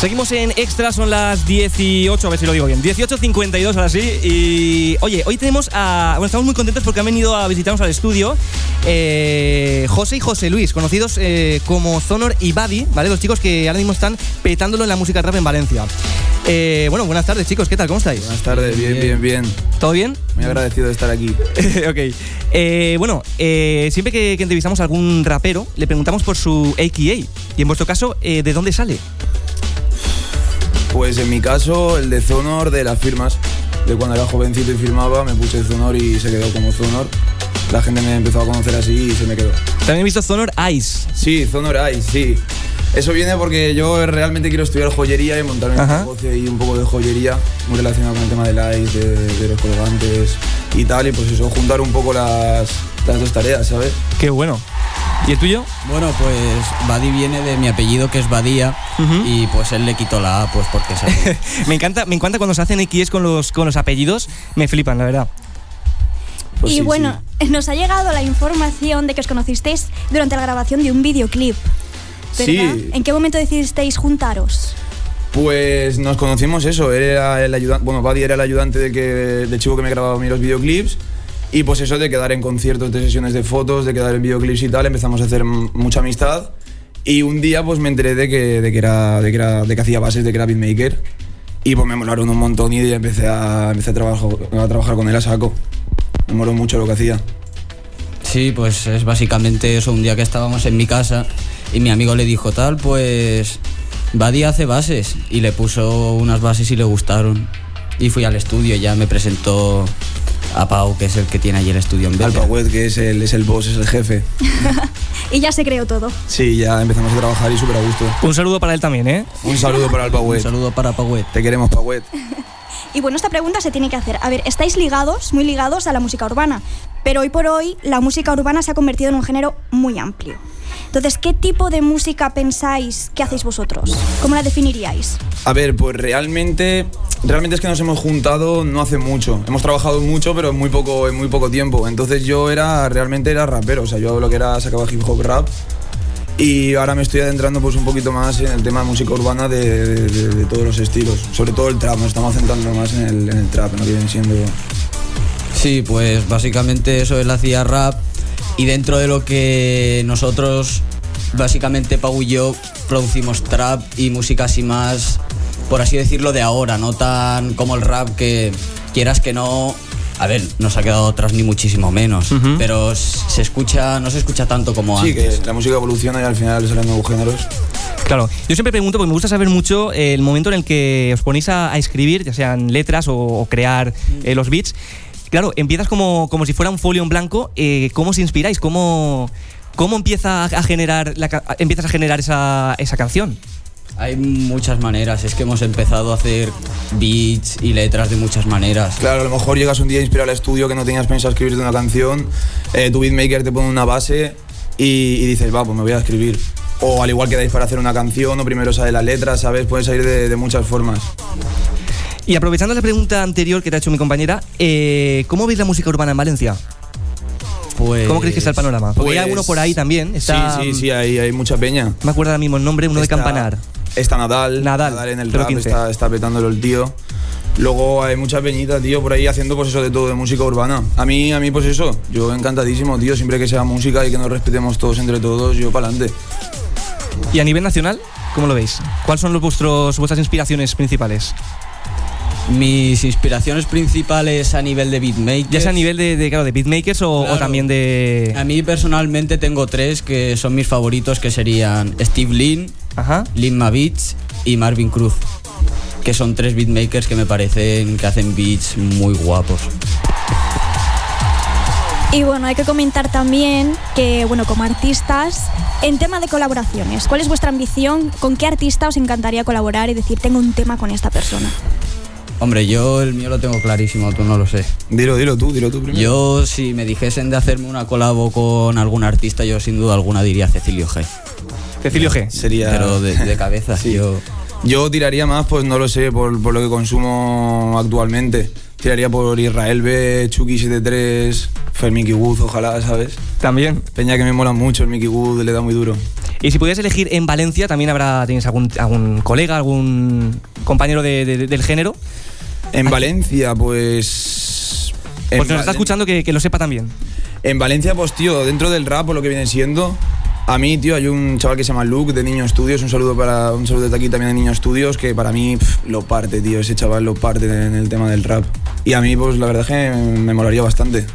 Seguimos en Extra, son las 18, a ver si lo digo bien. 18.52 ahora sí. Y oye, hoy tenemos a. Bueno, estamos muy contentos porque han venido a visitarnos al estudio eh, José y José Luis, conocidos eh, como Zonor y Buddy, ¿vale? Los chicos que ahora mismo están petándolo en la música rap en Valencia. Eh, bueno, buenas tardes, chicos, ¿qué tal? ¿Cómo estáis? Buenas tardes, bien, bien, bien. ¿Todo bien? Muy agradecido de estar aquí. ok. Eh, bueno, eh, siempre que, que entrevistamos a algún rapero, le preguntamos por su AKA. Y en vuestro caso, eh, ¿de dónde sale? Pues en mi caso, el de Zonor de las firmas. De cuando era jovencito y firmaba, me puse Zonor y se quedó como Zonor. La gente me empezó a conocer así y se me quedó. También he visto Zonor Ice. Sí, Zonor Ice, sí. Eso viene porque yo realmente quiero estudiar joyería y montarme un Ajá. negocio y un poco de joyería, muy relacionado con el tema del ice, de, de los colgantes y tal. Y pues eso, juntar un poco las, las dos tareas, ¿sabes? Qué bueno. ¿Y el tuyo? Bueno, pues Badi viene de mi apellido que es Badía y pues él le quitó la A pues porque me encanta, me encanta cuando se hacen X con los, con los apellidos. Me flipan, la verdad. Pues y sí, bueno, nos ha llegado la información de que os conocisteis durante la grabación de un videoclip. ¿Verdad? Sí. ¿En qué momento decidisteis juntaros? Pues nos conocimos eso, era el ayudante, bueno, Buddy era el ayudante del, que, del chico que me grababa a mí los videoclips y pues eso de quedar en conciertos, de sesiones de fotos, de quedar en videoclips y tal, empezamos a hacer mucha amistad y un día pues me enteré de que, de que, era, de que, hacía bases, de que era beatmaker y pues me molaron un montón y empecé a, empecé a, trabajar, a trabajar con él a saco. Me moló mucho lo que hacía. Sí, pues es básicamente eso, un día que estábamos en mi casa y mi amigo le dijo tal, pues Badi hace bases y le puso unas bases y le gustaron. Y fui al estudio y ya me presentó a Pau, que es el que tiene allí el estudio en Al. Pauet, que es el, es el boss, es el jefe. Y ya se creó todo. Sí, ya empezamos a trabajar y súper a gusto. Un saludo para él también, ¿eh? Un saludo para el Un Pauet. saludo para Pauet. Te queremos, Pauet. Y bueno, esta pregunta se tiene que hacer. A ver, estáis ligados, muy ligados a la música urbana, pero hoy por hoy la música urbana se ha convertido en un género muy amplio. Entonces, ¿qué tipo de música pensáis que hacéis vosotros? ¿Cómo la definiríais? A ver, pues realmente, realmente es que nos hemos juntado no hace mucho. Hemos trabajado mucho, pero en muy poco, en muy poco tiempo. Entonces yo era, realmente era rapero, o sea, yo lo que era sacaba hip hop rap. Y ahora me estoy adentrando pues un poquito más en el tema de música urbana de, de- de- de todos los estilos. Sobre todo el trap, nos estamos centrando más en el, en el trap, en lo que viene siendo... Sí, pues básicamente eso, él hacía rap y dentro de lo que nosotros, básicamente Pau y yo, producimos trap y música así más, por así decirlo, de ahora, no tan como el rap que quieras que no... A ver, no se ha quedado atrás ni muchísimo menos, Ujú. pero s- se escucha, no se escucha tanto como Sí, antes. que la música evoluciona y al final salen nuevos géneros. Claro, yo siempre pregunto, porque me gusta saber mucho el momento en el que os ponéis a, a escribir, ya sean letras o, o crear eh, los beats. Claro, empiezas como, como si fuera un folio en blanco. eh, ¿Cómo os inspiráis? ¿Cómo, cómo empieza a generar la empiezas a generar esa, esa canción? Hay muchas maneras, es que hemos empezado a hacer beats y letras de muchas maneras. Claro, a lo mejor llegas un día a inspirar al estudio que no tenías pensado escribirte una canción, eh, tu beatmaker te pone una base y, y dices, va, pues me voy a escribir. O al igual que dais para hacer una canción, o primero sale la letra, ¿sabes? Puede salir de, de muchas formas. Y aprovechando la pregunta anterior que te ha hecho mi compañera, eh, ¿cómo veis la música urbana en Valencia? Pues, ¿Cómo creéis que está el panorama? Porque hay Pues- alguno por ahí también. Está, sí, sí, sí, hay, hay mucha peña. Me acuerdo ahora mismo el nombre, uno Está- de Campanar. Está Nadal. Nadal, en el 015. rap está, está petándolo el tío. Luego hay mucha peñita, tío, por ahí haciendo pues eso de todo, de música urbana. A mí, a mí pues eso, yo encantadísimo, tío, siempre que sea música y que nos respetemos todos entre todos, yo para adelante. ¿Y a nivel nacional? ¿Cómo lo veis? ¿Cuáles son los vuestros, vuestras inspiraciones principales? Mis inspiraciones principales a nivel de beatmaker. Ya sea a nivel de, de, claro, de beatmakers o, también de... A mí personalmente tengo tres que son mis favoritos, que serían Steve Lin, Ajá. Lin Beats y Marvin Cruz. Que son tres beatmakers que me parecen que hacen beats muy guapos. Y bueno, hay que comentar también que, bueno, como artistas, en tema de colaboraciones, ¿cuál es vuestra ambición? ¿Con qué artista os encantaría colaborar y decir, tengo un tema con esta persona? Hombre, yo el mío lo tengo clarísimo, tú no lo sé. Dilo, dilo tú, dilo tú primero. Yo, si me dijesen de hacerme una colabo con algún artista, yo sin duda alguna diría Cecilio G. Cecilio G. Sería... Pero de, de cabeza, Sí. yo... Yo tiraría más, pues no lo sé, por, por lo que consumo actualmente. Tiraría por Israel B, Chucky 73, Fer Mickey Wood, ojalá, ¿sabes? También. Peña que me mola mucho, el Mickey Wood le da muy duro. Y si pudieras elegir en Valencia, también habrá, tienes algún, algún colega, algún compañero de- de- del género. En Valencia, pues. en Porque nos está Valen- escuchando que, que lo sepa también. En Valencia, pues tío, dentro del rap, por lo que viene siendo, a mí, tío, hay un chaval que se llama Luke de Niño Estudios, un saludo para un saludo de aquí también de Niño Estudios, que para mí pf, lo parte, tío, ese chaval lo parte en el tema del rap. Y a mí, pues la verdad es que me molaría bastante.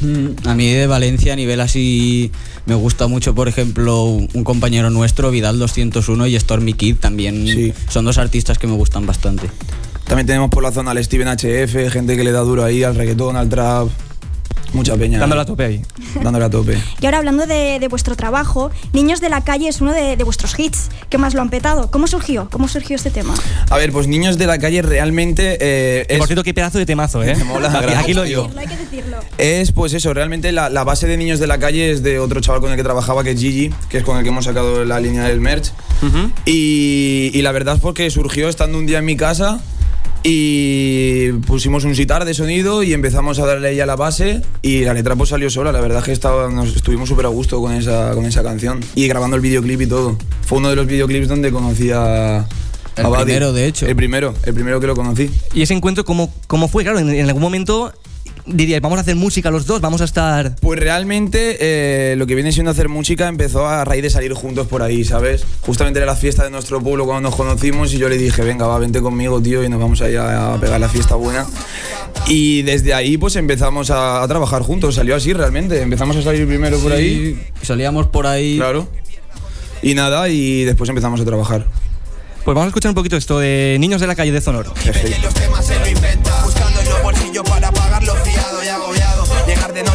Mm, A mí de Valencia a nivel así me gusta mucho, por ejemplo, un compañero nuestro, Vidal 201 y Stormy Kid también Sí. son dos artistas que me gustan bastante. También tenemos por la zona al Steven HF, gente que le da duro ahí al reggaetón, al trap, mucha peña. Dándole a tope ahí. Dándole a tope. Y ahora hablando de, de vuestro trabajo, Niños de la Calle es uno de, de vuestros hits que más lo han petado. ¿Cómo surgió? ¿Cómo surgió este tema? A ver, pues Niños de la Calle realmente eh, es... Por cierto, qué pedazo de temazo, ¿eh? Mola, aquí, aquí lo digo. Hay que decirlo. Es pues eso, realmente la, la base de Niños de la Calle es de otro chaval con el que trabajaba, que es Gigi, que es con el que hemos sacado la línea del merch. Ujú. Y, y la verdad es porque surgió estando un día en mi casa y pusimos un sitar de sonido y empezamos a darle ahí a la base y la letra pues salió sola. La verdad es que estaba, nos estuvimos súper a gusto con esa, con esa canción y grabando el videoclip y todo. Fue uno de los videoclips donde conocí a... El primero, de hecho. El primero, el primero que lo conocí. Y ese encuentro, ¿cómo, cómo fue? Claro, en, en algún momento diríais, vamos a hacer música los dos, vamos a estar... Pues realmente eh, lo que viene siendo hacer música empezó a raíz de salir juntos por ahí, ¿sabes? Justamente era la fiesta de nuestro pueblo cuando nos conocimos y yo le dije, venga, va, vente conmigo, tío, y nos vamos a ir a, a pegar la fiesta buena. Y desde ahí pues empezamos a, a trabajar juntos, salió así realmente, empezamos a salir primero por ahí, Sí, salíamos por ahí. claro. Y nada, y después empezamos a trabajar. Pues vamos a escuchar un poquito esto de Niños de la Calle de Sonoro. Perfecto.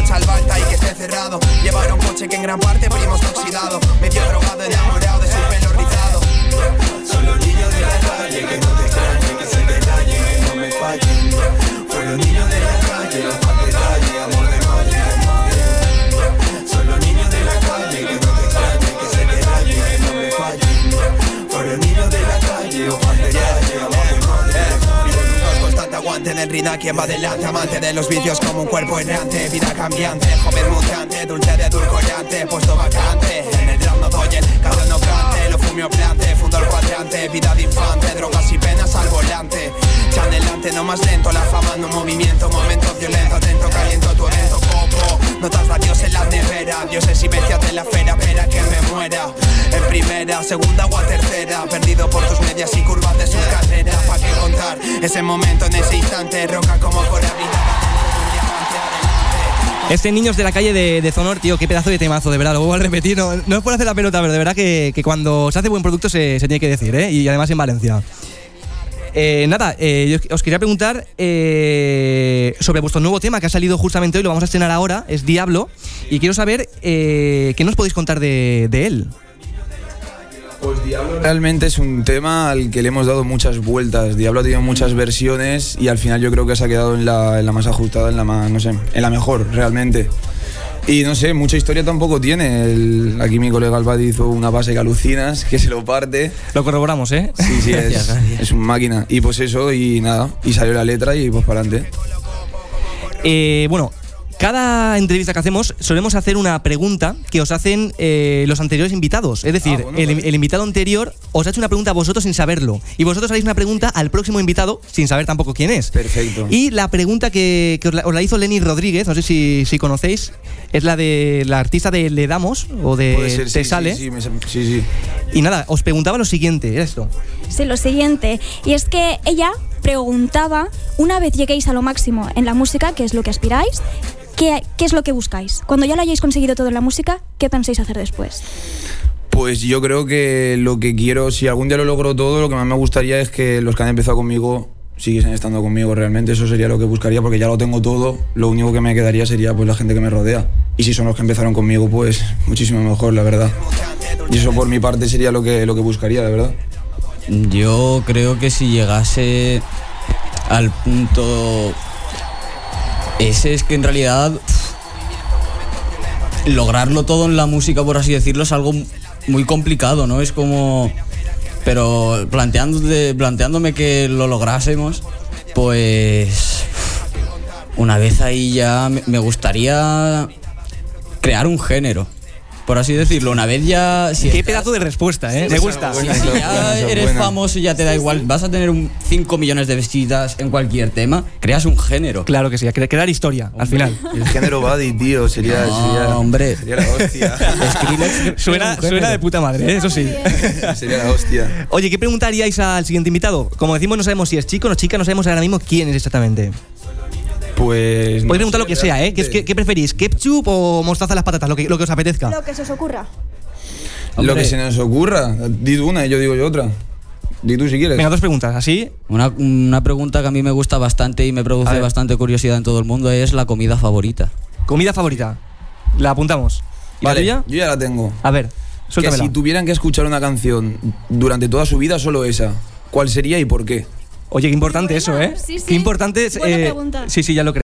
Balta y que esté cerrado Llevar un coche que en gran parte primos oxidado Medio drogado, enamorado de su pelo rizado. Son los niños de la calle que no te extrañen Que se detallen, que no me fallen. Fue los niños de la calle, los pa' detalle, rida quien va adelante Amante de los vicios como un cuerpo errante Vida cambiante, joven mutante Dulce de edulcorante, puesto vacante En el drama doy el cabrón no cante Lo fumio plante, fundo el cuadrante Vida de infante, drogas y penas al volante. Ya adelante, no más lento La fama un movimiento, momentos violentos Atento, caliento tu evento, popo Notas a Dios en la nevera Dioses y primera, segunda o a tercera Perdido por tus medias y curvas de sus carreras ¿Pa' qué contar? Ese momento en ese instante Roca como por Este Niños de la Calle de, de Sonor, tío, qué pedazo de temazo, de verdad, lo vuelvo a repetir. No, es por hacer la pelota, pero de verdad que, cuando se hace buen producto se, tiene que decir, ¿eh? Y además en Valencia. Eh, nada, eh, yo os quería preguntar eh, sobre vuestro nuevo tema que ha salido justamente hoy, lo vamos a estrenar ahora, es Diablo, y quiero saber eh, qué nos podéis contar de él. Pues Diablo realmente es un tema al que le hemos dado muchas vueltas. Diablo ha tenido muchas versiones y al final yo creo que se ha quedado en la, en la más ajustada, en la más, no sé, en la mejor realmente. Y no sé, mucha historia tampoco tiene. El- aquí mi colega Albad hizo una base que alucinas, que se lo parte. Lo corroboramos, ¿eh? Sí, sí, Gracias, es, gracias. es un máquina. Y pues eso, y nada, y salió la letra y pues para adelante. Eh, bueno, cada entrevista que hacemos solemos hacer una pregunta que os hacen eh, los anteriores invitados. Es decir, Ah, bueno, el, vale. el invitado anterior os ha hecho una pregunta a vosotros sin saberlo. Y vosotros haréis una pregunta al próximo invitado sin saber tampoco quién es. Perfecto. Y la pregunta que, que os, la, os la hizo Lenny Rodríguez, no sé si, si conocéis, es la de la artista de Le Damos o de Puede ser, Te sí, Sale. Sí, sí, sí, sí. Y nada, os preguntaba lo siguiente, era esto. Sí, lo siguiente. Y es que ella preguntaba, una vez lleguéis a lo máximo en la música, que es lo que aspiráis, ¿qué, qué es lo que buscáis? Cuando ya lo hayáis conseguido todo en la música, ¿qué pensáis hacer después? Pues yo creo que lo que quiero, si algún día lo logro todo, lo que más me gustaría es que los que han empezado conmigo siguiesen estando conmigo realmente. Eso sería lo que buscaría porque ya lo tengo todo. Lo único que me quedaría sería pues la gente que me rodea. Y si son los que empezaron conmigo, pues muchísimo mejor, la verdad. Y eso por mi parte sería lo que, lo que buscaría, la verdad. Yo creo que si llegase al punto ese es que en realidad lograrlo todo en la música, por así decirlo, es algo muy complicado, ¿no? Es como... Pero planteándome que lo lográsemos, pues... Una vez ahí ya me gustaría crear un género. Por así decirlo. Una vez ya. Si Qué estás- pedazo de respuesta, ¿eh? Me gusta. buena. si ya eres buena. famoso y ya te da igual, vas a tener un 5 millones de visitas en cualquier tema, creas un género. Claro que sí, a crear historia, al final. El género Buddy, tío, sería. No, sería hombre. Sería la hostia. Skrillex Suena, suena de puta madre, ¿eh? eso sí. sería la hostia. Oye, ¿qué preguntaríais al siguiente invitado? Como decimos, no sabemos si es chico o no chica, no sabemos ahora mismo quién es exactamente. Pues. no Podéis preguntar sé, lo que sea, ¿eh? ¿Qué, qué- preferís? ¿Ketchup o mostaza a las patatas? Lo que, lo que os apetezca. Lo que se os ocurra. Lo que Hombre. se nos ocurra. Di tú una y yo digo yo otra. Di tú si quieres. Venga, dos preguntas, así. Una, una pregunta que a mí me gusta bastante y me produce bastante curiosidad en todo el mundo es la comida favorita. Comida favorita. La apuntamos. ¿Y vale, la tuya? yo ya la tengo. A ver, Que suéltamela. si tuvieran que escuchar una canción durante toda su vida, solo esa, ¿cuál sería y por qué? Oye, qué importante eso, ¿eh? sí, sí. Qué importante es. Eh. Sí, sí, ya lo creo.